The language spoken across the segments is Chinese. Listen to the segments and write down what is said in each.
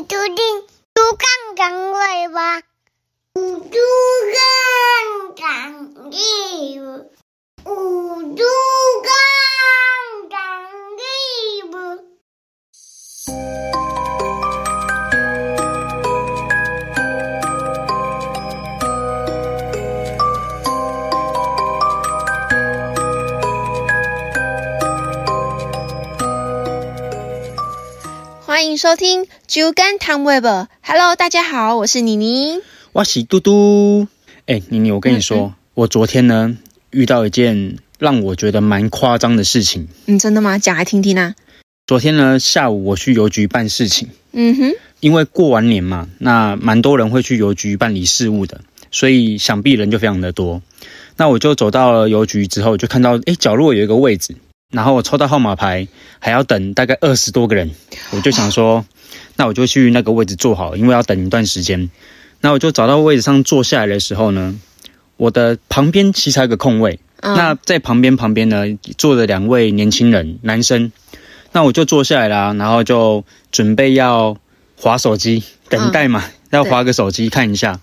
你注定猪杠杠尾巴，猪杠杠尾巴，猪杠杠尾巴。欢迎收听《猪肝汤 Web》。Hello，大家好，我是妮妮。哇喜嘟嘟，哎、妮妮，我跟你说，嗯我昨天呢遇到一件让我觉得蛮夸张的事情。嗯，真的吗？讲来听听啊。昨天呢下午我去邮局办事情，嗯哼，因为过完年嘛，那蛮多人会去邮局办理事务的，所以想必人就非常的多。那我就走到了邮局之后，就看到哎角落有一个位置，然后我抽到号码牌，还要等大概二十多个人，我就想说，那我就去那个位置坐好，因为要等一段时间。那我就找到位置上坐下来的时候呢，我的旁边其实还有个空位，嗯那在旁边旁边呢坐着两位年轻人，男生。那我就坐下来啦，然后就准备要划手机，等待嘛，要划个手机看一下。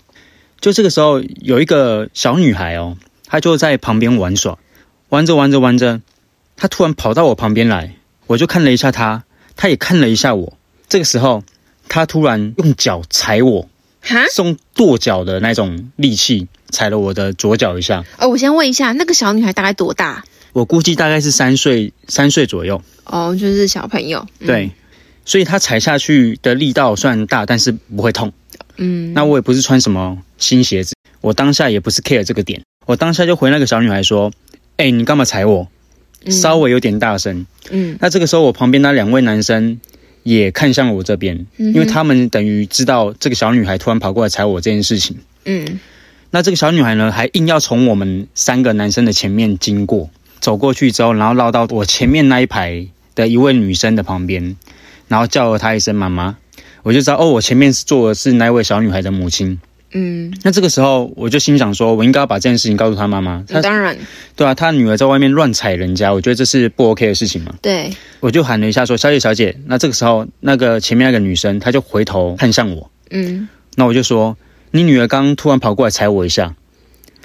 就这个时候，有一个小女孩哦，她就在旁边玩耍，玩着玩着玩着，她突然跑到我旁边来，我就看了一下她，她也看了一下我。这个时候，他突然用脚踩我，哈，是用跺脚的那种力气踩了我的左脚一下。哦，我先问一下，那个小女孩大概多大？我估计大概是三岁，三岁左右。哦，就是小朋友。嗯，对，所以他踩下去的力道虽然大，但是不会痛。嗯，那我也不是穿什么新鞋子，我当下也不是 care 这个点，我当下就回那个小女孩说：“哎、你干嘛踩我？”嗯稍微有点大声。嗯那这个时候，我旁边那两位男生也看向了我这边，嗯因为他们等于知道这个小女孩突然跑过来踩我这件事情。嗯那这个小女孩呢，还硬要从我们三个男生的前面经过，走过去之后，然后绕到我前面那一排的一位女生的旁边，然后叫了她一声妈妈，我就知道哦，我前面是坐的是那位小女孩的母亲。嗯，那这个时候，我就心想说，我应该要把这件事情告诉他妈妈。她当然对啊，他女儿在外面乱踩人家，我觉得这是不 OK 的事情嘛。对。我就喊了一下说：“小姐，小姐。”那这个时候，那个前面那个女生，她就回头看向我，嗯那我就说：“你女儿刚刚突然跑过来踩我一下。”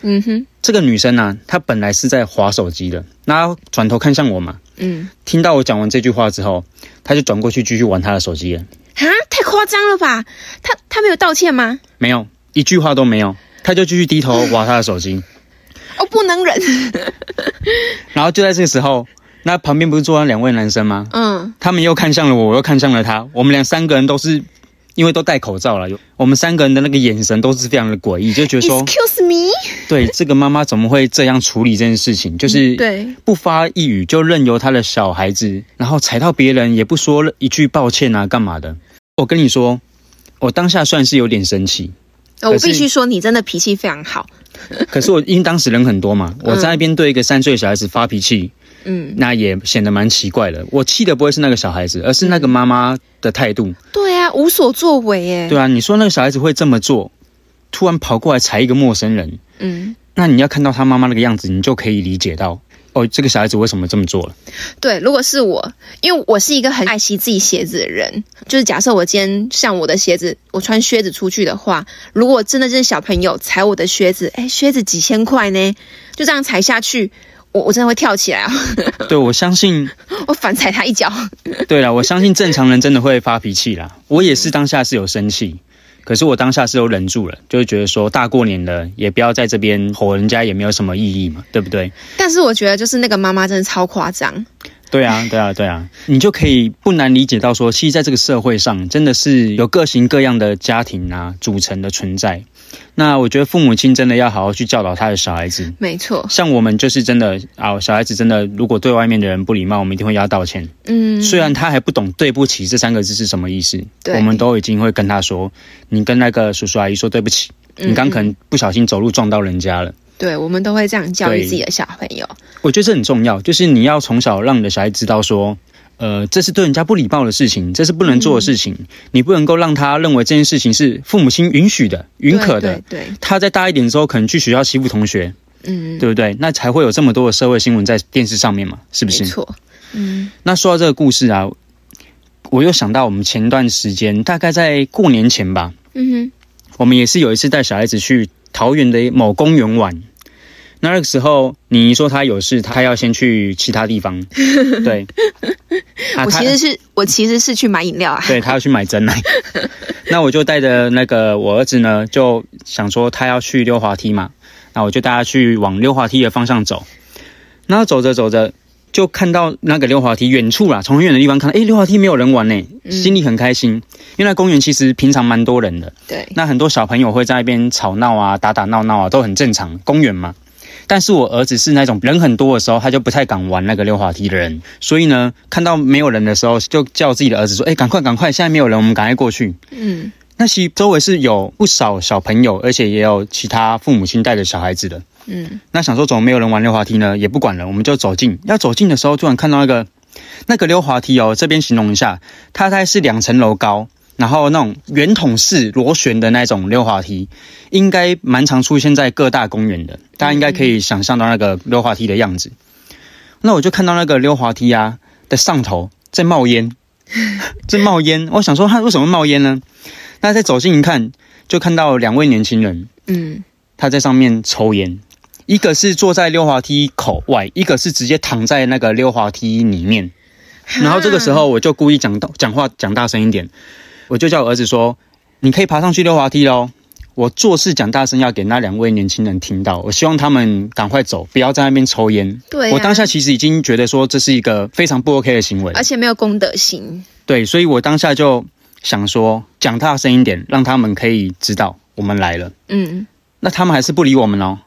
嗯哼这个女生呢、她本来是在划手机的，那她转头看向我嘛，嗯，听到我讲完这句话之后，她就转过去继续玩她的手机了，啊，太夸张了吧？她她没有道歉吗？没有一句话都没有，他就继续低头 玩他的手机。哦，不能忍。然后就在这个时候，那旁边不是坐了两位男生吗？嗯他们又看向了我，我又看向了他，我们俩三个人都是因为都戴口罩了，有我们三个人的那个眼神都是非常的诡异，就觉得说，，Excuse me。对这个妈妈怎么会这样处理这件事情？就是对，不发一语就任由他的小孩子，然后踩到别人也不说一句抱歉啊，干嘛的？我跟你说，我当下算是有点生气，呃我必须说，你真的脾气非常好。可是我因为当时人很多嘛，我在那边对一个三岁的小孩子发脾气，嗯，那也显得蛮奇怪的。我气的不会是那个小孩子，而是那个妈妈的态度。对啊，无所作为耶。对啊，你说那个小孩子会这么做，突然跑过来踩一个陌生人，嗯，那你要看到他妈妈那个样子，你就可以理解到，哦，这个小孩子为什么这么做了。对，如果是我，因为我是一个很爱惜自己鞋子的人，就是假设我今天像我的鞋子，我穿靴子出去的话，如果真的是小朋友踩我的靴子，哎，靴子几千块呢，就这样踩下去，我我真的会跳起来啊，对，我相信，我反踩他一脚。对了，我相信正常人真的会发脾气啦。我也是当下是有生气，可是我当下是有忍住了，就是觉得说大过年的，也不要在这边吼人家，也没有什么意义嘛，对不对？但是我觉得就是那个妈妈真的超夸张，对啊，对啊，对啊，你就可以不难理解到说，其实在这个社会上，真的是有各型各样的家庭啊组成的存在。那我觉得父母亲真的要好好去教导他的小孩子。没错，像我们就是真的啊，小孩子真的如果对外面的人不礼貌，我们一定会要道歉。嗯，虽然他还不懂“对不起”这三个字是什么意思，我们都已经会跟他说：“你跟那个叔叔阿姨说对不起，嗯你刚可能不小心走路撞到人家了。对，我们都会这样教育自己的小朋友。我觉得这很重要，就是你要从小让你的小孩知道说，呃，这是对人家不礼貌的事情，这是不能做的事情，你不能够让他认为这件事情是父母亲允许的、允可的。对对对，他在大一点之后，可能去学校欺负同学，嗯，对不对？那才会有这么多的社会新闻在电视上面嘛，是不是？没错，嗯那说到这个故事啊，我又想到我们前段时间，大概在过年前吧，嗯我们也是有一次带小孩子去桃园的某公园玩。那那个时候，你说他有事，他要先去其他地方，对。啊，我其实是我其实是去买饮料啊。对他要去买真奶，那我就带着那个我儿子呢，就想说他要去溜滑梯嘛，那我就带他去往溜滑梯的方向走。然后走着走着，就看到那个溜滑梯远处啦，从很远的地方看到，诶，溜滑梯没有人玩呢，心里很开心，因为那公园其实平常蛮多人的，对，那很多小朋友会在那边吵闹啊、打打闹闹啊，都很正常，公园嘛。但是我儿子是那种人很多的时候，他就不太敢玩那个溜滑梯的人，所以呢，看到没有人的时候，就叫自己的儿子说：“哎，赶快赶快，现在没有人，我们赶快过去。嗯，”那其周围是有不少小朋友，而且也有其他父母亲带着小孩子的。嗯，那想说怎么没有人玩溜滑梯呢？也不管了，我们就走近。要走近的时候，突然看到那个那个溜滑梯哦，这边形容一下，它大概是两层楼高，然后那种圆筒式螺旋的那种溜滑梯，应该蛮常出现在各大公园的。大家应该可以想象到那个溜滑梯的样子。那我就看到那个溜滑梯啊的上头在冒烟，在冒烟。我想说它为什么冒烟呢？那再走近一看，就看到两位年轻人，嗯，他在上面抽烟，一个是坐在溜滑梯口外，一个是直接躺在那个溜滑梯里面。然后这个时候我就故意讲到讲话讲大声一点，我就叫我儿子说：“你可以爬上去溜滑梯喽。”我做事讲大声，要给那两位年轻人听到。我希望他们赶快走，不要在那边抽烟。对啊我当下其实已经觉得说这是一个非常不 OK 的行为，而且没有公德心。对，所以我当下就想说讲大声一点，让他们可以知道我们来了。嗯，那他们还是不理我们哦，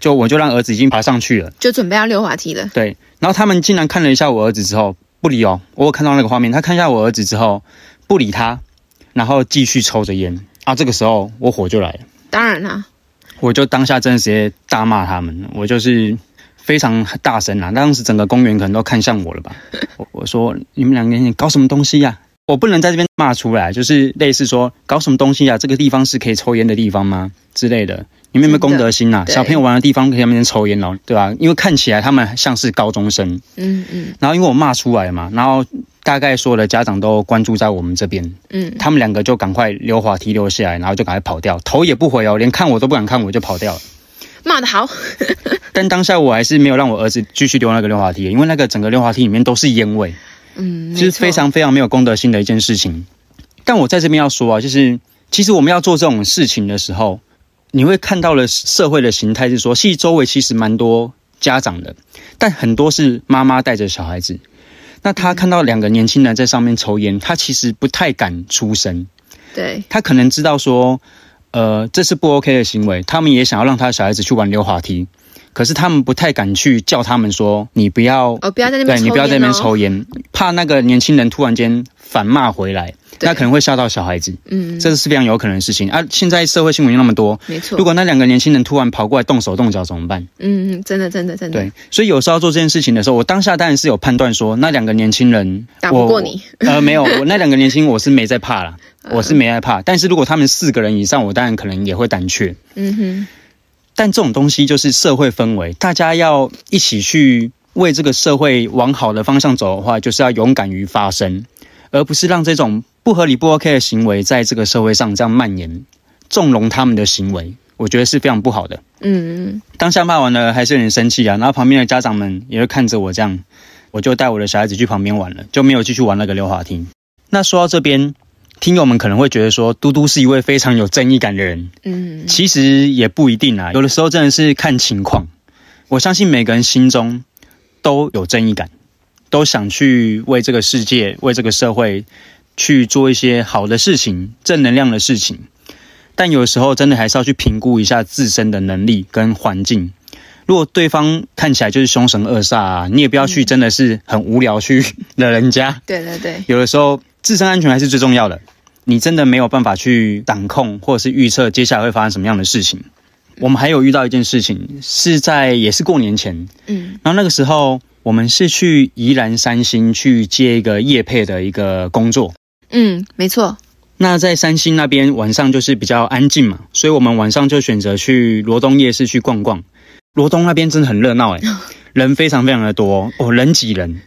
就我就让儿子已经爬上去了。就准备要溜滑梯了。对，然后他们竟然看了一下我儿子之后不理哦，我有看到那个画面，他看一下我儿子之后不理他，然后继续抽着烟啊。这个时候我火就来了，当然啦，我就当下真的直接大骂他们，我就是非常大声啊，当时整个公园可能都看向我了吧。我我说你们两个人搞什么东西呀、我不能在这边骂出来，就是类似说搞什么东西啊？这个地方是可以抽烟的地方吗？之类的。你们有没有公德心啊？小朋友玩的地方可以在那边抽烟哦，对吧、因为看起来他们像是高中生，嗯嗯然后因为我骂出来嘛，然后大概所有的家长都关注在我们这边，嗯，他们两个就赶快溜滑梯溜下来，然后就赶快跑掉，头也不回哦，连看我都不敢看我就跑掉了。骂得好。但当下我还是没有让我儿子继续溜那个溜滑梯，因为那个整个溜滑梯里面都是烟味，嗯，就是非常非常没有公德心的一件事情。但我在这边要说啊，就是其实我们要做这种事情的时候，你会看到了社会的形态是说，其实周围其实蛮多家长的，但很多是妈妈带着小孩子。那他看到两个年轻人在上面抽烟，他其实不太敢出声，对，他可能知道说，呃，这是不 OK 的行为，他们也想要让他的小孩子去玩溜滑梯，可是他们不太敢去叫他们说，你不要哦，不要在那边抽烟、哦，对你不要在那边抽烟，怕那个年轻人突然间反骂回来，那可能会吓到小孩子，嗯，这是非常有可能的事情啊。现在社会新闻又那么多，没错。如果那两个年轻人突然跑过来动手动脚怎么办？嗯嗯，真的真的真的，对，所以有时候做这件事情的时候，我当下当然是有判断说，那两个年轻人打不我过你，呃，没有，我那两个年轻我是没在怕啦，我是没害怕。但是如果他们四个人以上，我当然可能也会胆怯。嗯哼，但这种东西就是社会氛围，大家要一起去为这个社会往好的方向走的话，就是要勇敢于发声，而不是让这种不合理、不 OK 的行为在这个社会上这样蔓延，纵容他们的行为，我觉得是非常不好的。嗯嗯，当下骂完了，还是有点生气啊。然后旁边的家长们也会看着我这样，我就带我的小孩子去旁边玩了，就没有继续玩那个溜滑梯。那说到这边，听友们可能会觉得说，嘟嘟是一位非常有正义感的人，嗯，其实也不一定啊，有的时候真的是看情况。我相信每个人心中都有正义感，都想去为这个世界、为这个社会去做一些好的事情、正能量的事情。但有时候真的还是要去评估一下自身的能力跟环境。如果对方看起来就是凶神恶煞啊，你也不要去真的是很无聊去惹人家。对对对，有的时候自身安全还是最重要的。你真的没有办法去掌控或者是预测接下来会发生什么样的事情。我们还有遇到一件事情，是在也是过年前，嗯然后那个时候我们是去宜兰三星去接一个业配的一个工作。嗯，没错，那在三星那边晚上就是比较安静嘛，所以我们晚上就选择去罗东夜市去逛逛。罗东那边真的很热闹诶，人非常非常的多哦，人挤人。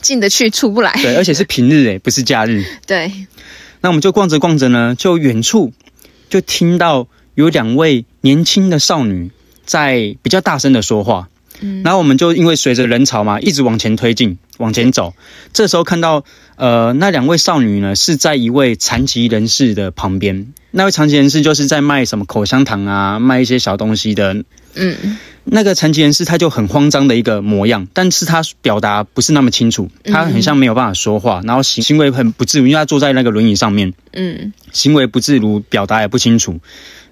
进得去出不来。对，而且是平日诶，不是假日。对，那我们就逛着逛着呢，就远处就听到有两位年轻的少女在比较大声的说话。嗯然后我们就因为随着人潮嘛，一直往前推进，往前走。这时候看到，呃，那两位少女呢是在一位残疾人士的旁边。那位残疾人士就是在卖什么口香糖啊，卖一些小东西的。嗯那个残疾人士他就很慌张的一个模样，但是他表达不是那么清楚，他很像没有办法说话，然后行行为很不自如，因为他坐在那个轮椅上面。嗯行为不自如，表达也不清楚，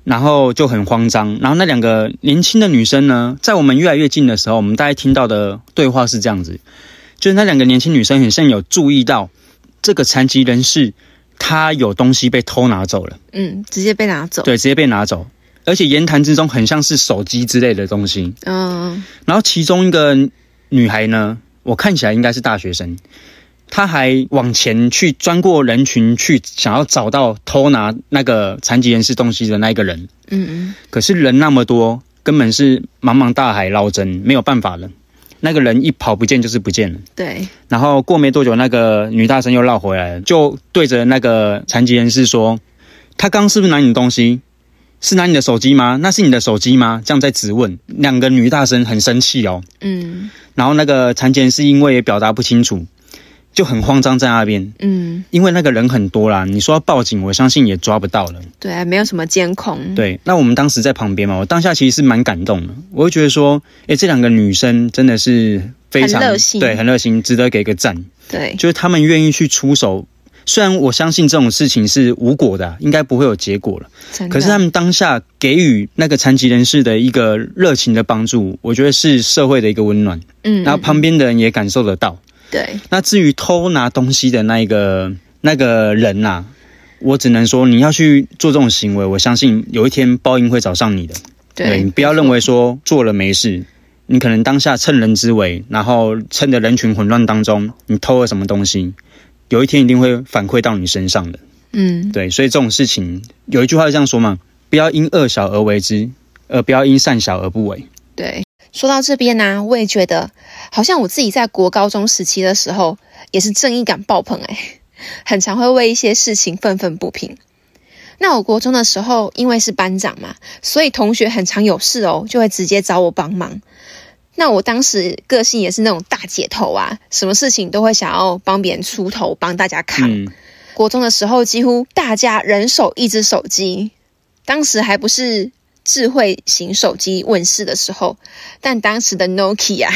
然后就很慌张。然后那两个年轻的女生呢，在我们越来越近的时候，我们大概听到的对话是这样子：就是那两个年轻女生很像有注意到这个残疾人士，他有东西被偷拿走了，嗯，直接被拿走。对，直接被拿走，而且言谈之中很像是手机之类的东西。嗯然后其中一个女孩呢，我看起来应该是大学生，她还往前去钻过人群，去想要找到偷拿那个残疾人士东西的那一个人。嗯嗯可是人那么多，根本是茫茫大海捞针，没有办法了。那个人一跑不见就是不见了。对，然后过没多久，那个女大生又绕回来了，就对着那个残疾人士说：“他刚是不是拿你的东西？是拿你的手机吗？那是你的手机吗？”这样在质问。两个女大生很生气哦。嗯然后那个残疾人士因为也表达不清楚，就很慌张在那边。嗯，因为那个人很多啦，你说要报警，我相信也抓不到了。对啊，没有什么监控。对，那我们当时在旁边嘛，我当下其实是蛮感动的，我会觉得说，诶，这两个女生真的是非常很热心对，很热心，值得给个赞。对，就是他们愿意去出手，虽然我相信这种事情是无果的啊、应该不会有结果了。可是他们当下给予那个残疾人士的一个热情的帮助，我觉得是社会的一个温暖，嗯，然后旁边的人也感受得到。对，那至于偷拿东西的那一个那个人呐、我只能说你要去做这种行为，我相信有一天报应会找上你的。对，你不要认为说做了没事，你可能当下趁人之危，然后趁着人群混乱当中，你偷了什么东西，有一天一定会反馈到你身上的。嗯，对，所以这种事情有一句话是这样说嘛：不要因恶小而为之，而，不要因善小而不为。对。说到这边呢、我也觉得好像我自己在国高中时期的时候，也是正义感爆棚哎、很常会为一些事情愤愤不平。那我国中的时候，因为是班长嘛，所以同学很常有事哦，就会直接找我帮忙。那我当时个性也是那种大姐头啊，什么事情都会想要帮别人出头，帮大家扛。嗯，国中的时候，几乎大家人手一只手机，当时还不是智慧型手机问世的时候，但当时的 Nokia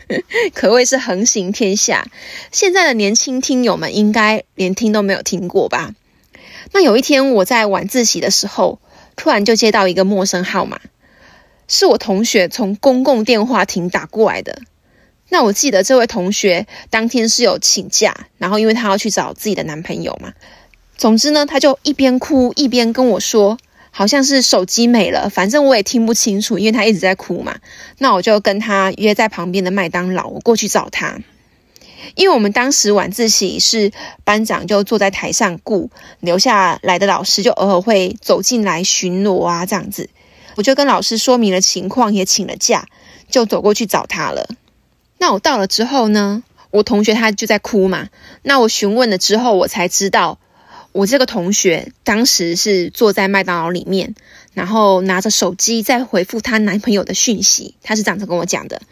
可谓是横行天下。现在的年轻听友们应该连听都没有听过吧？那有一天我在晚自习的时候，突然就接到一个陌生号码，是我同学从公共电话亭打过来的。那我记得这位同学当天是有请假，然后因为她要去找自己的男朋友嘛。总之呢，她就一边哭一边跟我说，好像是手机没了，反正我也听不清楚，因为他一直在哭嘛。那我就跟他约在旁边的麦当劳，我过去找他。因为我们当时晚自习是班长就坐在台上顾，留下来的老师就偶尔会走进来巡逻啊，这样子。我就跟老师说明了情况，也请了假，就走过去找他了。那我到了之后呢，我同学他就在哭嘛。那我询问了之后，我才知道，我这个同学当时是坐在麦当劳里面，然后拿着手机在回复她男朋友的讯息。她是这样子跟我讲的。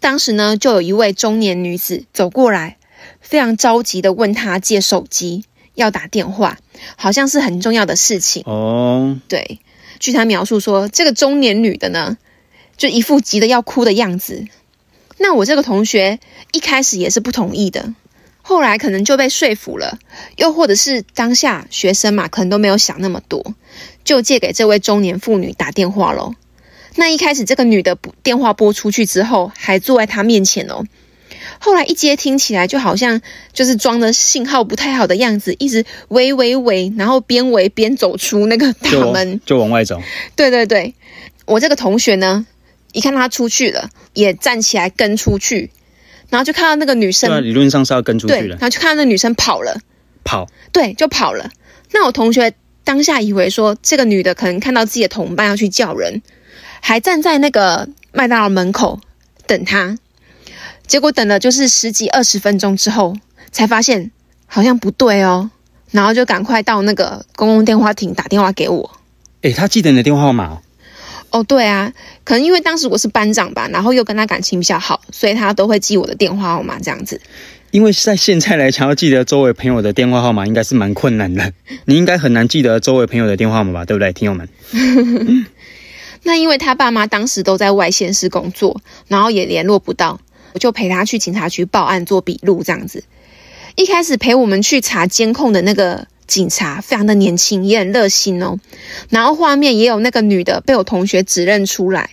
当时呢，就有一位中年女子走过来，非常着急的问她借手机，要打电话，好像是很重要的事情。哦，对，据她描述说，这个中年女的呢，就一副急得要哭的样子。那我这个同学一开始也是不同意的，后来可能就被说服了，又或者是当下学生嘛，可能都没有想那么多，就借给这位中年妇女打电话喽。那一开始这个女的拨电话拨出去之后，还坐在她面前哦。后来一接听起来就好像就是装的信号不太好的样子，一直喂喂喂，然后边喂边走出那个大就门。就往外走。对对对，我这个同学呢，一看他出去了，也站起来跟出去，然后就看到那个女生对啊，理论上是要跟出对，去的，然后就看到那女生跑了，跑。对，就跑了。那我同学当下以为说，这个女的可能看到自己的同伴要去叫人，还站在那个麦当劳门口等他。结果等了就是十几二十分钟之后，才发现好像不对哦，然后就赶快到那个公共电话亭打电话给我。诶，他记得你的电话号码哦。哦，对啊，可能因为当时我是班长吧，然后又跟他感情比较好，所以他都会记我的电话号码这样子。因为在现在来讲，要记得周围朋友的电话号码应该是蛮困难的。你应该很难记得周围朋友的电话号码吧？对不对，听友们？那因为他爸妈当时都在外县市工作，然后也联络不到，我就陪他去警察局报案做笔录这样子。一开始陪我们去查监控的那个警察非常的年轻，也很热心哦。然后画面也有那个女的被我同学指认出来，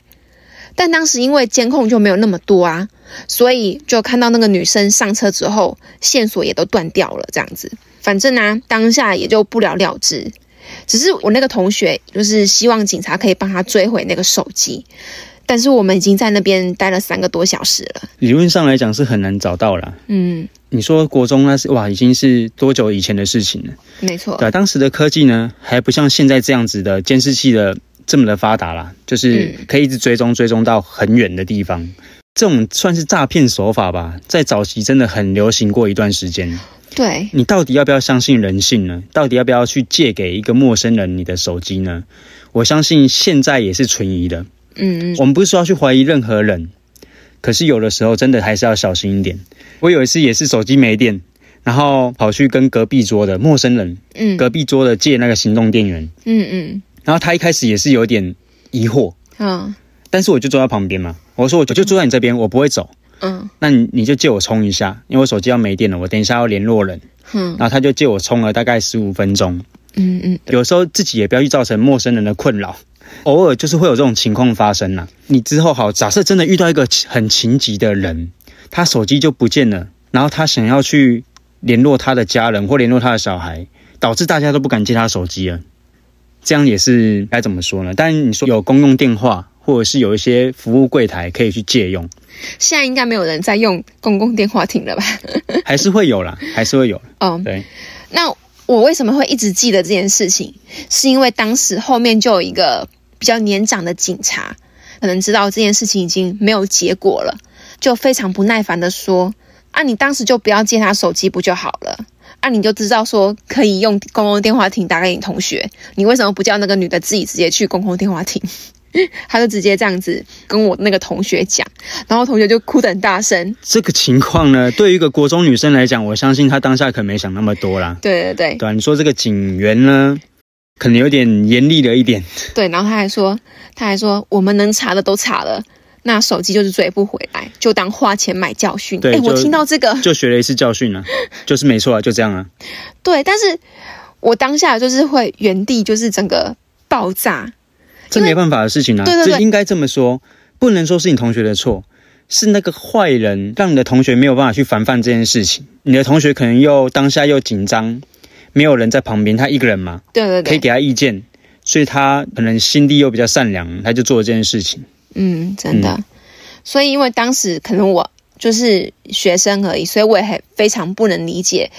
但当时因为监控就没有那么多啊，所以就看到那个女生上车之后，线索也都断掉了这样子。反正呢，当下也就不了了之。只是我那个同学就是希望警察可以帮他追回那个手机，但是我们已经在那边待了三个多小时了。理论上来讲是很难找到啦。嗯，你说国中那是哇，已经是多久以前的事情了？没错。对，当时的科技呢，还不像现在这样子的监视器的这么的发达啦，就是可以一直追踪追踪到很远的地方。这种算是诈骗手法吧，在早期真的很流行过一段时间。对你到底要不要相信人性呢？到底要不要去借给一个陌生人你的手机呢？我相信现在也是存疑的。嗯嗯，我们不是说要去怀疑任何人，可是有的时候真的还是要小心一点。我有一次也是手机没电，然后跑去跟隔壁桌的陌生人，嗯。隔壁桌的借那个行动电源，嗯嗯。然后他一开始也是有点疑惑，嗯。但是我就坐在旁边嘛，我说我就坐在你这边，我不会走。嗯。那你你就借我充一下，因为我手机要没电了，我等一下要联络人。嗯。然后他就借我充了大概十五分钟。嗯嗯，有时候自己也不要去造成陌生人的困扰，偶尔就是会有这种情况发生啦、你之后好，假设真的遇到一个很情急的人，他手机就不见了，然后他想要去联络他的家人或联络他的小孩，导致大家都不敢接他手机了。这样也是该怎么说呢？但你说有公用电话，或者是有一些服务柜台可以去借用，现在应该没有人在用公共电话亭了吧？还是会有啦，还是会有。哦，对，那我为什么会一直记得这件事情？是因为当时后面就有一个比较年长的警察，可能知道这件事情已经没有结果了，就非常不耐烦的说：“啊，你当时就不要借他手机不就好了？啊，你就知道说可以用公共电话亭打给你同学，你为什么不叫那个女的自己直接去公共电话亭？” 他就直接这样子跟我那个同学讲，然后同学就哭得很大声。这个情况呢，对于一个国中女生来讲，我相信她当下可没想那么多啦。对对对对啊，你说这个警员呢，可能有点严厉了一点。对，然后他还说，他还说我们能查的都查了，那手机就是追不回来，就当花钱买教训。哎，对就我听到这个，就学了一次教训啊，就是没错啊，就这样啊。对，但是我当下就是会原地就是整个爆炸。这没办法的事情啊，对对对这应该这么说，不能说是你同学的错，是那个坏人让你的同学没有办法去防范这件事情。你的同学可能又当下又紧张，没有人在旁边，他一个人嘛，对对对，可以给他意见，所以他可能心地又比较善良，他就做了这件事情。嗯，真的。所以因为当时可能我就是学生而已，所以我也很非常不能理解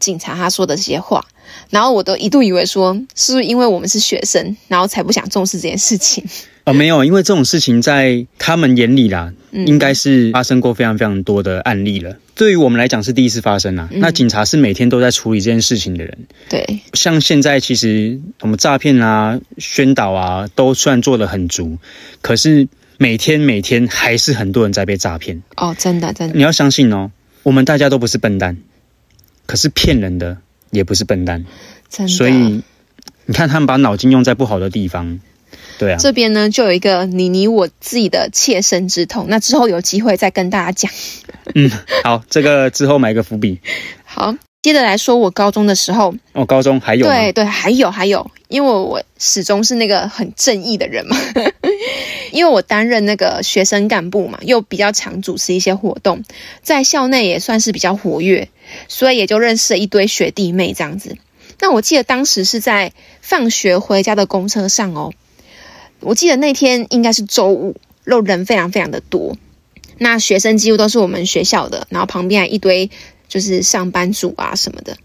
警察他说的这些话。然后我都一度以为说，是不是因为我们是学生，然后才不想重视这件事情？哦，没有，因为这种事情在他们眼里啦，嗯应该是发生过非常非常多的案例了。对于我们来讲是第一次发生啦。嗯那警察是每天都在处理这件事情的人，对，像现在其实我们诈骗啊、宣导啊，都虽然做的很足，可是每天每天还是很多人在被诈骗。哦，真的真的，你要相信哦，我们大家都不是笨蛋，可是骗人的也不是笨蛋，真的。所以你看他们把脑筋用在不好的地方，对啊。这边呢，就有一个你你我自己的切身之痛，那之后有机会再跟大家讲。嗯，好，这个之后埋个伏笔。好，接着来说，我高中的时候，哦，高中还有吗对对，还有还有，因为我我始终是那个很正义的人嘛，因为我担任那个学生干部嘛，又比较常主持一些活动，在校内也算是比较活跃，所以也就认识了一堆学弟妹这样子。那我记得当时是在放学回家的公车上哦，我记得那天应该是周五，肉人非常非常的多，那学生几乎都是我们学校的，然后旁边还一堆就是上班族啊什么的。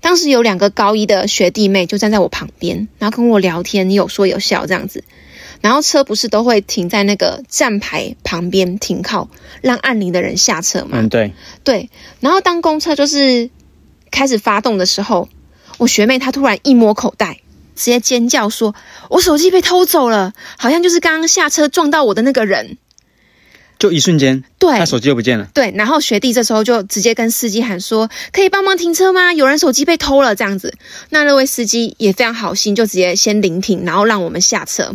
当时有两个高一的学弟妹就站在我旁边，然后跟我聊天，你有说有笑这样子。然后车不是都会停在那个站牌旁边停靠，让按铃的人下车嘛？嗯，对，对。然后当公车就是开始发动的时候，我学妹她突然一摸口袋，直接尖叫说：“我手机被偷走了，好像就是刚刚下车撞到我的那个人。就一瞬间，对他手机就不见了。”对，然后学弟这时候就直接跟司机喊说：“可以帮忙停车吗？有人手机被偷了。”这样子，那那位司机也非常好心，就直接先临停，然后让我们下车。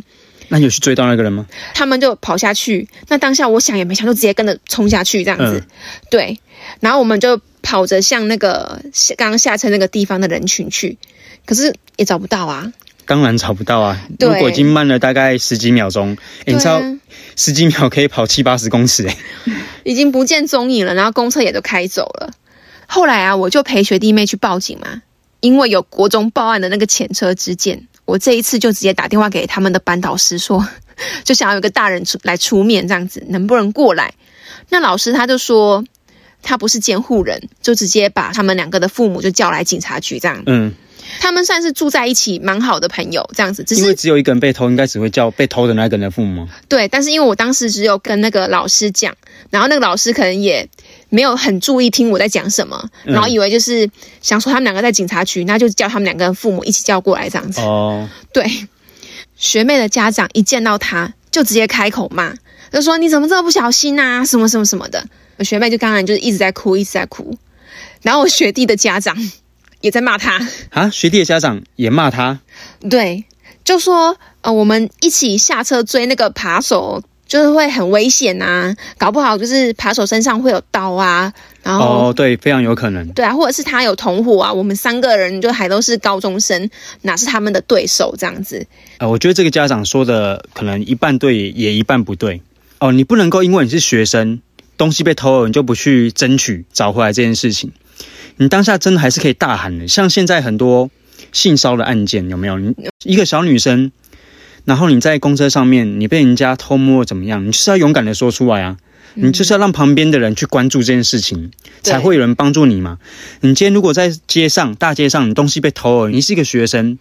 那你有去追到那个人吗？他们就跑下去。那当下我想也没想，就直接跟着冲下去这样子。嗯对，然后我们就跑着向那个下刚刚下车那个地方的人群去，可是也找不到啊。当然找不到啊！如果已经慢了大概十几秒钟，诶你知道啊十几秒可以跑七八十公尺、诶 已经不见踪影了，然后公车也都开走了。后来啊，我就陪学弟妹去报警嘛，因为有国中报案的那个前车之鉴，我这一次就直接打电话给他们的班导师说，就想要有个大人出来出面，这样子能不能过来？那老师他就说他不是监护人，就直接把他们两个的父母就叫来警察局，这样。嗯，他们算是住在一起蛮好的朋友，这样子，只是因为只有一个人被偷，应该只会叫被偷的那个人的父母。对，但是因为我当时只有跟那个老师讲，然后那个老师可能也没有很注意听我在讲什么，嗯然后以为就是想说他们两个在警察局，那就叫他们两个父母一起叫过来这样子。哦，对，学妹的家长一见到他就直接开口骂，就说你怎么这么不小心啊，什么什么什么的。我学妹就当然就是一直在哭，一直在哭，然后我学弟的家长也在骂他。啊，学弟的家长也骂他，对，就说呃，我们一起下车追那个扒手，就是会很危险呐、搞不好就是扒手身上会有刀啊，然后、哦，对，非常有可能。对啊，或者是他有同伙啊，我们三个人就还都是高中生，哪是他们的对手这样子？呃，我觉得这个家长说的可能一半对，也一半不对。哦，你不能够因为你是学生，东西被偷了，你就不去争取找回来这件事情。你当下真的还是可以大喊的，像现在很多性骚的案件，有没有？你一个小女生，然后你在公车上面，你被人家偷摸怎么样？你就是要勇敢的说出来啊！你就是要让旁边的人去关注这件事情，才会有人帮助你嘛。你今天如果在街上、大街上，你东西被偷了，你是一个学生，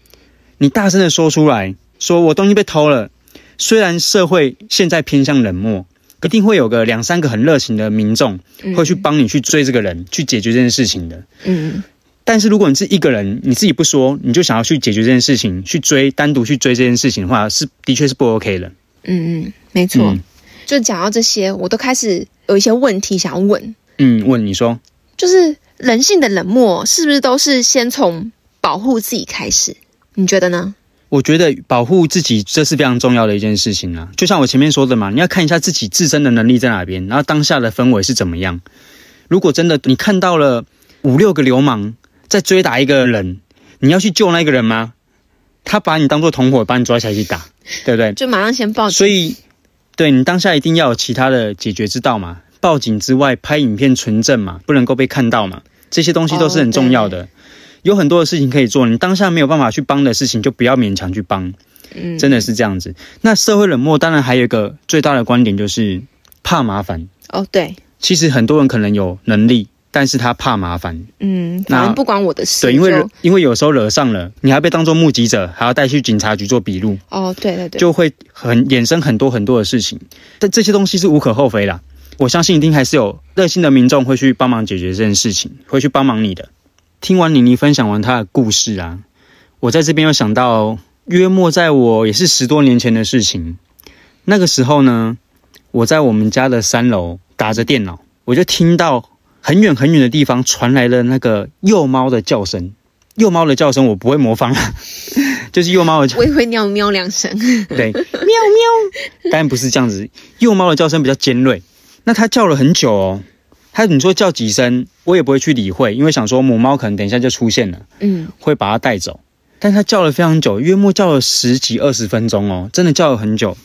你大声的说出来，说我东西被偷了。虽然社会现在偏向冷漠，一定会有个两三个很热情的民众会去帮你去追这个人，去解决这件事情的。嗯，但是如果你是一个人，你自己不说，你就想要去解决这件事情，去追单独去追这件事情的话，是的确是不 OK 的。嗯嗯，没错。嗯就讲到这些，我都开始有一些问题想要问，嗯，问你说，就是人性的冷漠是不是都是先从保护自己开始？你觉得呢？我觉得保护自己这是非常重要的一件事情啊。就像我前面说的嘛，你要看一下自己自身的能力在哪边，然后当下的氛围是怎么样。如果真的你看到了五六个流氓在追打一个人，你要去救那个人吗？他把你当做同伙，把你抓起来去打，对不对？就马上先报警。所以，对你当下一定要有其他的解决之道嘛。报警之外，拍影片存证嘛，不能够被看到嘛，这些东西都是很重要的。有很多的事情可以做，你当下没有办法去帮的事情，就不要勉强去帮，嗯，真的是这样子。那社会冷漠，当然还有一个最大的观点就是怕麻烦。哦，对，其实很多人可能有能力，但是他怕麻烦。嗯，那反正不关我的事。对，因为因为有时候惹上了，你还被当做目击者，还要带去警察局做笔录。哦，对对对，就会很衍生很多很多的事情。但这些东西是无可厚非啦，我相信一定还是有热心的民众会去帮忙解决这件事情，会去帮忙你的。听完妮妮分享完她的故事啊，我在这边又想到，约莫在我也是十多年前的事情。那个时候呢，我在我们家的三楼打着电脑，我就听到很远很远的地方传来了那个幼猫的叫声。幼猫的叫声我不会模仿啦，就是幼猫的叫我也会喵喵两声。对，喵喵，当然不是这样子。幼猫的叫声比较尖锐，那它叫了很久哦。它你说叫几声，我也不会去理会，因为想说母猫可能等一下就出现了，嗯，会把它带走。但它叫了非常久，约莫叫了十几二十分钟哦，真的叫了很久。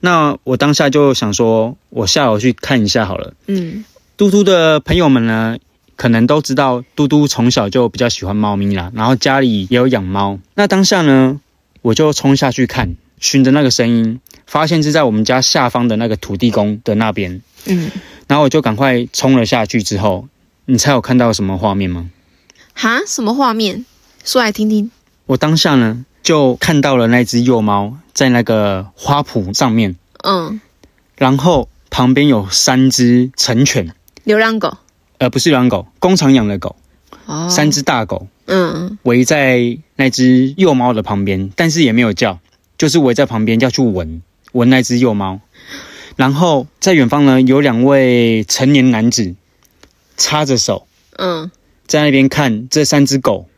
那我当下就想说，我下楼去看一下好了。嗯，嘟嘟的朋友们呢，可能都知道，嘟嘟从小就比较喜欢猫咪啦，然后家里也有养猫。那当下呢，我就冲下去看，循着那个声音，发现是在我们家下方的那个土地公的那边。嗯，然后我就赶快冲了下去。之后，你猜我看到什么画面吗？哈，什么画面？说来听听。我当下呢，就看到了那只幼猫在那个花圃上面，嗯，然后旁边有三只成犬，流浪狗，呃，不是流浪狗，工厂养的狗，哦，三只大狗嗯围在那只幼猫的旁边，但是也没有叫，就是围在旁边要去闻闻那只幼猫。然后在远方呢，有两位成年男子插着手嗯，在那边看这三只狗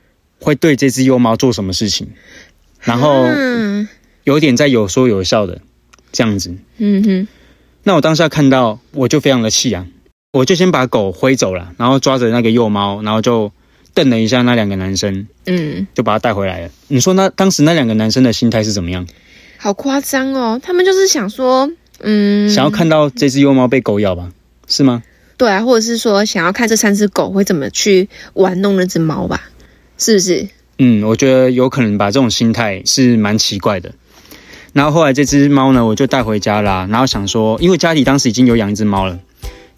会对这只幼猫做什么事情，然后嗯有点在有说有笑的这样子。嗯哼，那我当下看到，我就非常的气啊，我就先把狗挥走了，然后抓着那个幼猫，然后就瞪了一下那两个男生，嗯，就把他带回来了。你说那当时那两个男生的心态是怎么样？好夸张哦，他们就是想说，嗯，想要看到这只幼猫被狗咬吧？是吗？对啊，或者是说想要看这三只狗会怎么去玩弄那只猫吧？是不是？嗯，我觉得有可能吧，这种心态是蛮奇怪的。然后后来这只猫呢，我就带回家啦。然后想说，因为家里当时已经有养一只猫了，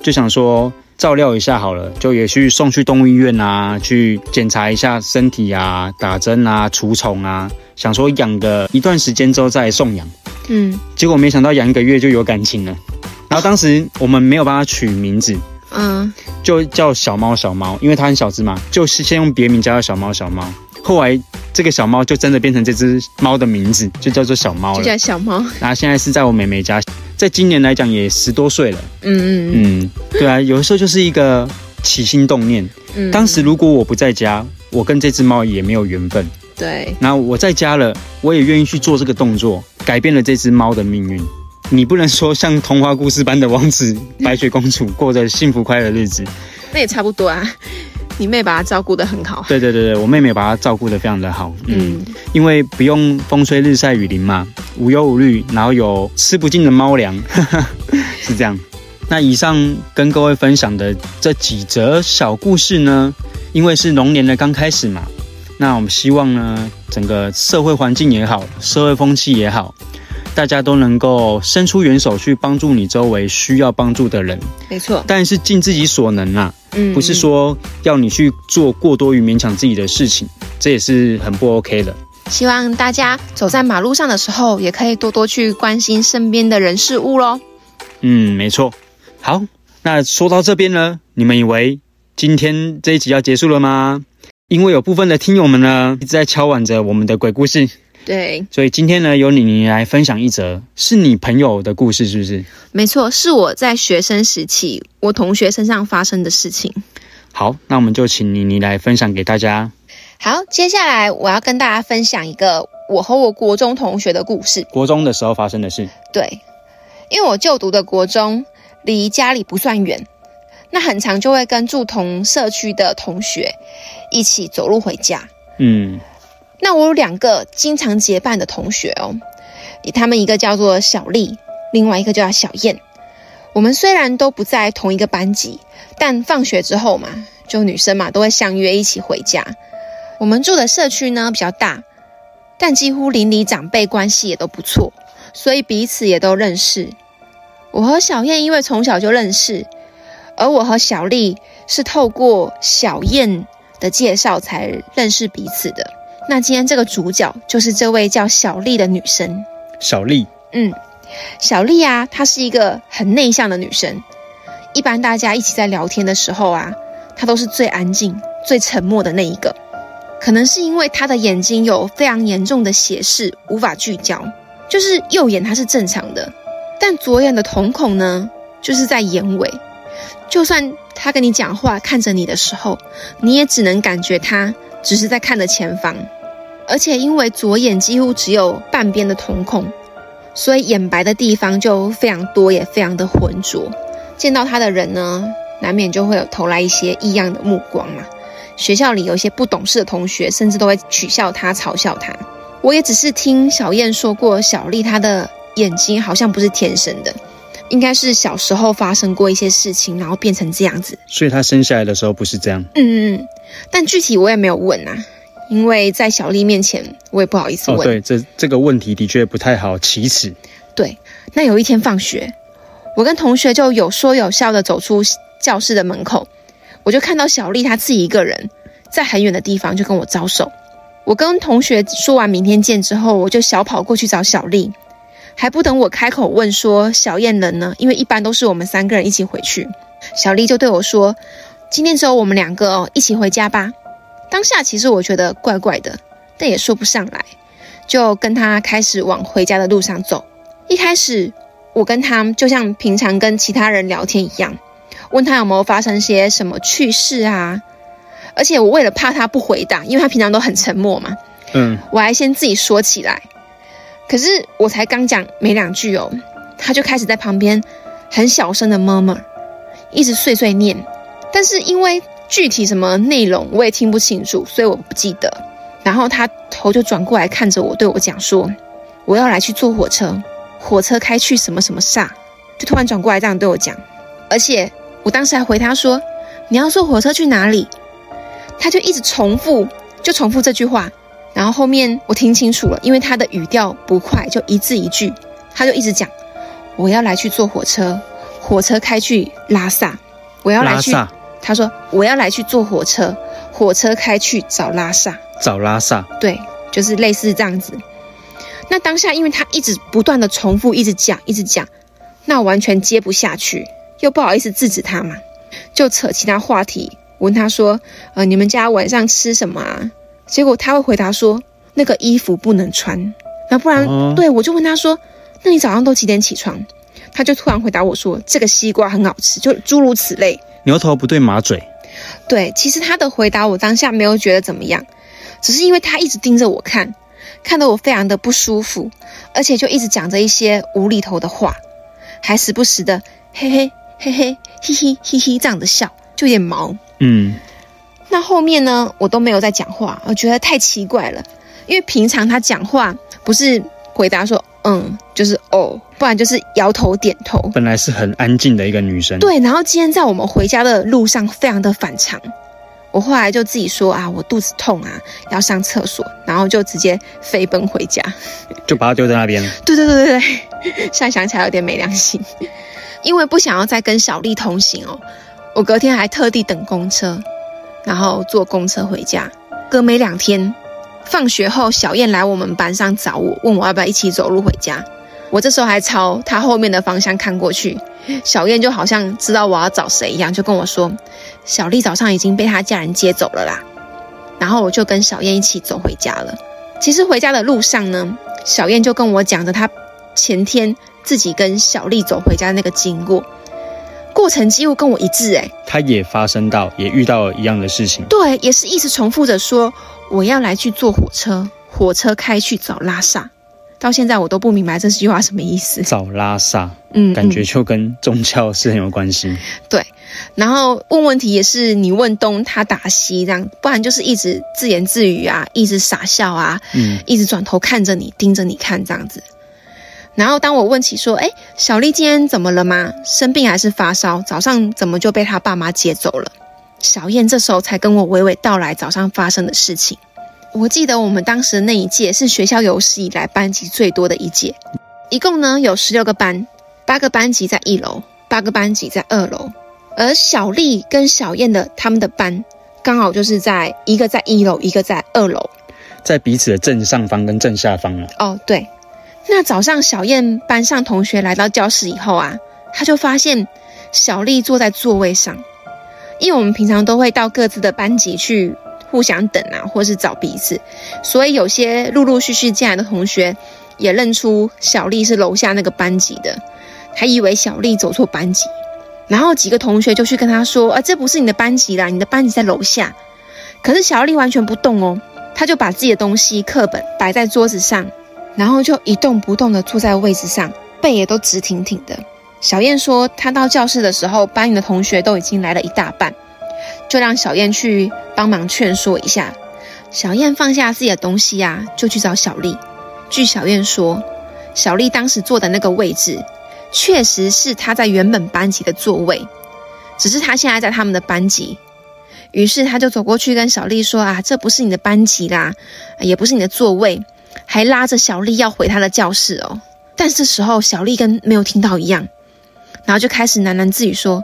就想说照料一下好了，就也去送去动物医院啊，去检查一下身体啊，打针啊，除虫啊。想说养个一段时间之后再送养，嗯结果没想到养一个月就有感情了。然后当时我们没有帮它取名字，嗯，就叫小猫小猫，因为它很小只嘛，就是先用别名叫它小猫小猫。后来这个小猫就真的变成这只猫的名字，就叫做小猫了。就叫小猫。然后现在是在我妹妹家，在今年来讲也十多岁了。嗯嗯嗯，对啊，有的时候就是一个起心动念。嗯，当时如果我不在家，我跟这只猫也没有缘分。对，然后我在家了，我也愿意去做这个动作，改变了这只猫的命运。你不能说像童话故事般的王子白雪公主过着幸福快乐的日子。那也差不多啊。你妹把它照顾得很好。对对对对，我妹妹把它照顾得非常的好。嗯，嗯因为不用风吹日晒雨淋嘛，无忧无虑，然后有吃不尽的猫粮，是这样。那以上跟各位分享的这几则小故事呢，因为是龙年的刚开始嘛，那我们希望呢，整个社会环境也好，社会风气也好，大家都能够伸出援手去帮助你周围需要帮助的人，没错。但是尽自己所能啊，嗯，不是说要你去做过多于勉强自己的事情，这也是很不 OK 的。希望大家走在马路上的时候，也可以多多去关心身边的人事物喽。嗯，没错。好，那说到这边呢，你们以为今天这一集要结束了吗？因为有部分的听友们呢一直在敲碗着我们的鬼故事，对，所以今天呢由你你来分享一则是你朋友的故事，是不是？没错，是我在学生时期我同学身上发生的事情。好，那我们就请妮妮来分享给大家。好，接下来我要跟大家分享一个我和我国中同学的故事。国中的时候发生的事。对，因为我就读的国中离家里不算远，那很常就会跟住同社区的同学一起走路回家。嗯那我有两个经常结伴的同学哦，他们一个叫做小丽，另外一个叫小燕。我们虽然都不在同一个班级，但放学之后嘛，就女生嘛都会相约一起回家。我们住的社区呢比较大，但几乎邻里长辈关系也都不错，所以彼此也都认识。我和小燕因为从小就认识，而我和小丽是透过小燕的介绍才认识彼此的。那今天这个主角就是这位叫小丽的女生。小丽，嗯，小丽啊，她是一个很内向的女生。一般大家一起在聊天的时候啊，她都是最安静、最沉默的那一个。可能是因为她的眼睛有非常严重的斜视，无法聚焦，就是右眼她是正常的，但左眼的瞳孔呢，就是在眼尾。就算她跟你讲话、看着你的时候，你也只能感觉她只是在看着前方。而且因为左眼几乎只有半边的瞳孔，所以眼白的地方就非常多，也非常的浑浊。见到他的人呢，难免就会有投来一些异样的目光嘛。学校里有一些不懂事的同学，甚至都会取笑他、嘲笑他。我也只是听小燕说过，小丽她的眼睛好像不是天生的，应该是小时候发生过一些事情，然后变成这样子。所以她生下来的时候不是这样。嗯嗯，但具体我也没有问啊，因为在小丽面前，我也不好意思哦，问。对，这这个问题的确不太好启齿。对，那有一天放学，我跟同学就有说有笑的走出教室的门口，我就看到小丽她自己一个人在很远的地方就跟我招手。我跟同学说完明天见之后，我就小跑过去找小丽，还不等我开口问说小燕人呢，因为一般都是我们三个人一起回去，小丽就对我说：“今天只有我们两个哦，一起回家吧。”当下其实我觉得怪怪的，但也说不上来，就跟他开始往回家的路上走。一开始我跟他就像平常跟其他人聊天一样，问他有没有发生些什么趣事啊。而且我为了怕他不回答，因为他平常都很沉默嘛，嗯，我还先自己说起来。可是我才刚讲没两句哦，他就开始在旁边很小声的 murmur，一直碎碎念。但是因为具体什么内容我也听不清楚，所以我不记得。然后他头就转过来看着我，对我讲说：“我要来去坐火车，火车开去什么什么煞。”就突然转过来这样对我讲。而且我当时还回他说：“你要坐火车去哪里？”他就一直重复，就重复这句话，然后后面我听清楚了，因为他的语调不快，就一字一句，他就一直讲：“我要来去坐火车，火车开去拉萨，我要来去。”他说：“我要来去坐火车，火车开去找拉萨。找拉萨，”对，就是类似这样子。那当下，因为他一直不断的重复，一直讲，一直讲，那我完全接不下去，又不好意思制止他嘛，就扯其他话题。问他说：“呃，你们家晚上吃什么啊？”结果他会回答说：“那个衣服不能穿。”那不然，哦对我就问他说：“那你早上都几点起床？”他就突然回答我说：“这个西瓜很好吃。”就诸如此类。牛头不对马嘴，对，其实他的回答我当下没有觉得怎么样，只是因为他一直盯着我看，看得我非常的不舒服，而且就一直讲着一些无厘头的话，还时不时的嘿嘿嘿嘿嘿嘿嘿嘿这样的笑，就有点毛。嗯，那后面呢，我都没有再讲话，我觉得太奇怪了，因为平常他讲话不是回答说嗯，就是哦，不然就是摇头点头。本来是很安静的一个女生，，对，然后今天在我们回家的路上非常的反常，我后来就自己说啊，我肚子痛啊，要上厕所，然后就直接飞奔回家。就把它丢在那边。对对对对对，现在想起来有点没良心，因为不想要再跟小丽同行哦，我隔天还特地等公车，然后坐公车回家。隔没两天，放学后小燕来我们班上找我，问我要不要一起走路回家。我这时候还朝她后面的方向看过去，小燕就好像知道我要找谁一样，就跟我说：“小丽早上已经被她家人接走了啦。”然后我就跟小燕一起走回家了。其实回家的路上呢，小燕就跟我讲着她前天自己跟小丽走回家的那个经过，过程几乎跟我一致诶。他也发生到，也遇到了一样的事情。对，也是一直重复着说我要来去坐火车，火车开去找拉萨。到现在我都不明白这句话什么意思。找拉萨，嗯，感觉嗯就跟宗教是很有关系。对。然后问问题也是你问东他答西这样，不然就是一直自言自语啊，一直傻笑啊，嗯，一直转头看着你，盯着你看这样子。然后当我问起说：“哎，小丽今天怎么了吗？生病还是发烧？早上怎么就被她爸妈接走了？”小燕这时候才跟我娓娓道来早上发生的事情。我记得我们当时的那一届是学校有史以来班级最多的一届，一共呢有十六个班，八个班级在一楼，八个班级在二楼。而小丽跟小燕的他们的班刚好就是在一个在一楼，一个在二楼。在彼此的正上方跟正下方啊。哦，对。那早上小燕班上同学来到教室以后啊，他就发现小丽坐在座位上，因为我们平常都会到各自的班级去互相等啊，或是找彼此，所以有些陆陆续续进来的同学也认出小丽是楼下那个班级的，还以为小丽走错班级，然后几个同学就去跟他说：“啊，这不是你的班级啦，你的班级在楼下。”可是小丽完全不动哦，她就把自己的东西、课本摆在桌子上，然后就一动不动的坐在位置上，背也都直挺挺的。小燕说，她到教室的时候，班里的同学都已经来了一大半，就让小燕去帮忙劝说一下。小燕放下自己的东西呀、就去找小丽。据小燕说，小丽当时坐的那个位置，确实是她在原本班级的座位，只是她现在在他们的班级。于是他就走过去跟小丽说：“啊，这不是你的班级啦，也不是你的座位。”还拉着小丽要回她的教室哦。但这时候小丽跟没有听到一样，然后就开始喃喃自语说：“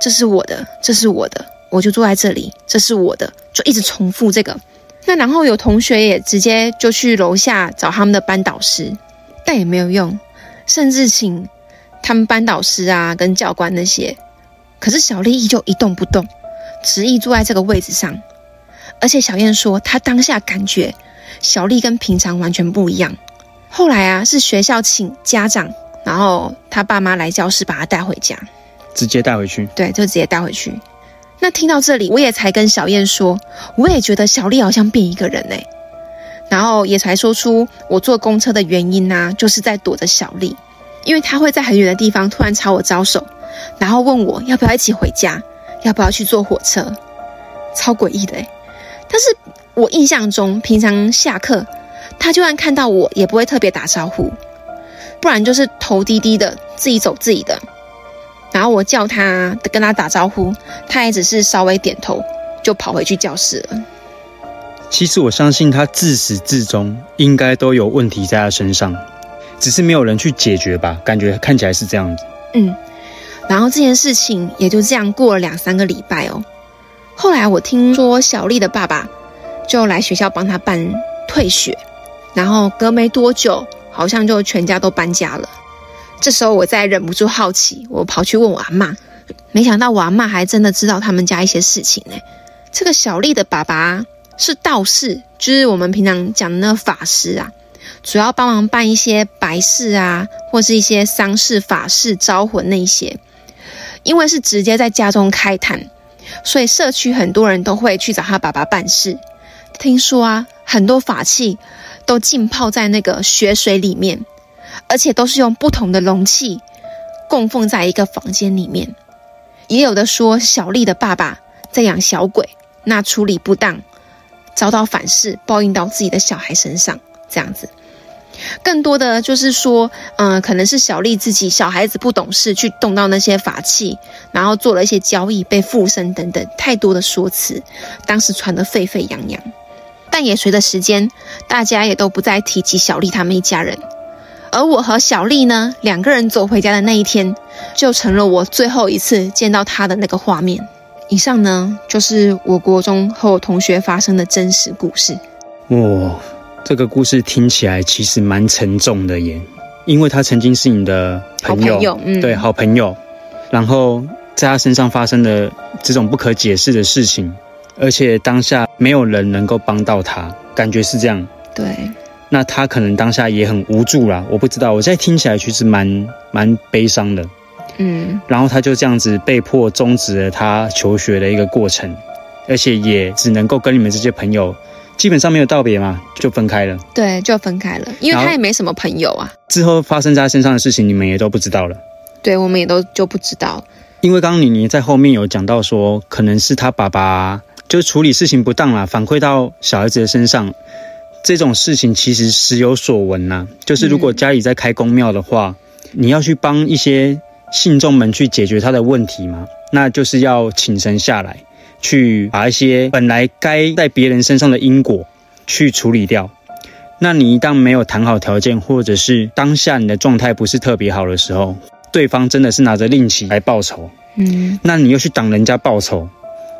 这是我的，这是我的，我就坐在这里，这是我的。”就一直重复这个，那然后有同学也直接就去楼下找他们的班导师，但也没有用，甚至请他们班导师啊跟教官那些，可是小丽依旧一动不动，执意坐在这个位置上。而且小燕说，她当下感觉小丽跟平常完全不一样。后来啊，是学校请家长，然后他爸妈来教室把她带回家，直接带回去。对，就直接带回去。那听到这里，我也才跟小燕说，我也觉得小丽好像变一个人哎、然后也才说出我坐公车的原因呐、就是在躲着小丽，因为她会在很远的地方突然朝我招手，然后问我要不要一起回家，要不要去坐火车，超诡异的哎、但是我印象中，平常下课，他就算看到我，也不会特别打招呼，不然就是头低低的，自己走自己的。然后我叫他跟他打招呼，他也只是稍微点头，就跑回去教室了。其实我相信他自始至终应该都有问题在他身上，只是没有人去解决吧？感觉看起来是这样子。嗯，然后这件事情也就这样过了两三个礼拜哦。后来我听说小丽的爸爸就来学校帮他办退学，然后隔没多久，好像就全家都搬家了。这时候我再忍不住好奇，我跑去问我阿妈，没想到我阿妈还真的知道他们家一些事情呢。这个小丽的爸爸是道士，就是我们平常讲的那个法师啊，主要帮忙办一些白事啊，或是一些丧事、法事、招魂那些。因为是直接在家中开坛，所以社区很多人都会去找他爸爸办事。听说啊，很多法器都浸泡在那个血水里面，而且都是用不同的容器供奉在一个房间里面。也有的说，小丽的爸爸在养小鬼，那处理不当，遭到反噬，报应到自己的小孩身上，这样子。更多的就是说，嗯、可能是小丽自己小孩子不懂事，去动到那些法器，然后做了一些交易，被附身等等，太多的说辞，当时传得沸沸扬扬。但也随着时间，大家也都不再提及小丽他们一家人。而我和小丽呢，两个人走回家的那一天，就成了我最后一次见到她的那个画面。以上呢，就是我国中和我同学发生的真实故事。哇，这个故事听起来其实蛮沉重的耶，因为他曾经是你的朋友，好朋友嗯对，好朋友，然后在他身上发生的这种不可解释的事情，而且当下没有人能够帮到他，感觉是这样。对，那他可能当下也很无助啦，我不知道，我现在听起来其实蛮蛮悲伤的。嗯，然后他就这样子被迫终止了他求学的一个过程，而且也只能够跟你们这些朋友基本上没有道别嘛，就分开了。对，就分开了，因为他也没什么朋友啊。之后发生在他身上的事情，你们也都不知道了。对，我们也都就不知道。因为刚刚妮妮在后面有讲到说，可能是他爸爸就处理事情不当啦，反馈到小孩子的身上。这种事情其实时有所闻呐、就是如果家里在开公庙的话，你要去帮一些信众们去解决他的问题嘛，那就是要请神下来，去把一些本来该在别人身上的因果去处理掉。那你一旦没有谈好条件，或者是当下你的状态不是特别好的时候，对方真的是拿着令旗来报仇，嗯，那你又去挡人家报仇，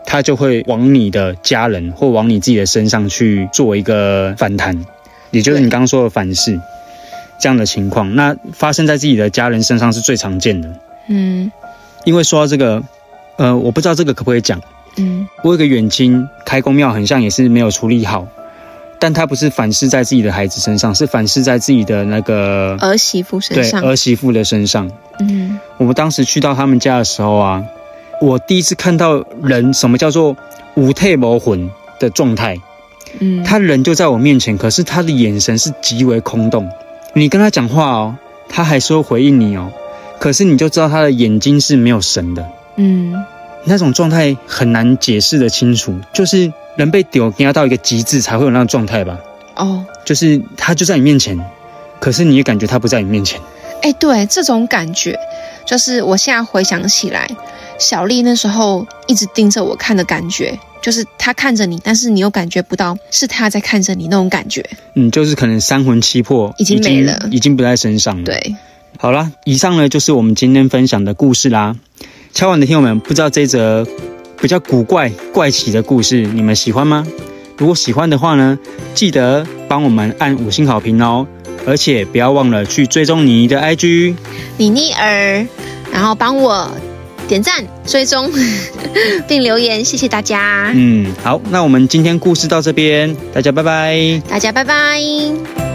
他就会往你的家人或往你自己的身上去做一个反弹，也就是你刚刚说的反噬这样的情况。那发生在自己的家人身上是最常见的，嗯因为说到这个，呃，我不知道这个可不可以讲。嗯我有个远亲开公庙，很像也是没有处理好，但他不是反噬在自己的孩子身上，是反噬在自己的那个儿媳妇身对上。儿媳妇的身上。嗯我们当时去到他们家的时候啊，我第一次看到人什么叫做无退魔魂的状态。嗯，他人就在我面前，可是他的眼神是极为空洞。你跟他讲话哦，他还是会回应你哦，可是你就知道他的眼睛是没有神的。嗯那种状态很难解释的清楚，就是人被丢压到一个极致才会有那种状态吧。哦，就是他就在你面前，可是你也感觉他不在你面前。哎，对，这种感觉，就是我现在回想起来，小丽那时候一直盯着我看的感觉，就是她看着你，但是你又感觉不到是她在看着你那种感觉。嗯，就是可能三魂七魄已经没了已经不在身上了。，对，好啦，以上呢就是我们今天分享的故事啦。敲碗的听友们，不知道这则比较古怪怪奇的故事你们喜欢吗？如果喜欢的话呢，记得帮我们按五星好评哦，而且不要忘了去追踪你的 IG。妮妮儿，然后帮我点赞、追踪 并留言，谢谢大家，嗯，好，那我们今天故事到这边，大家拜拜。大家拜拜。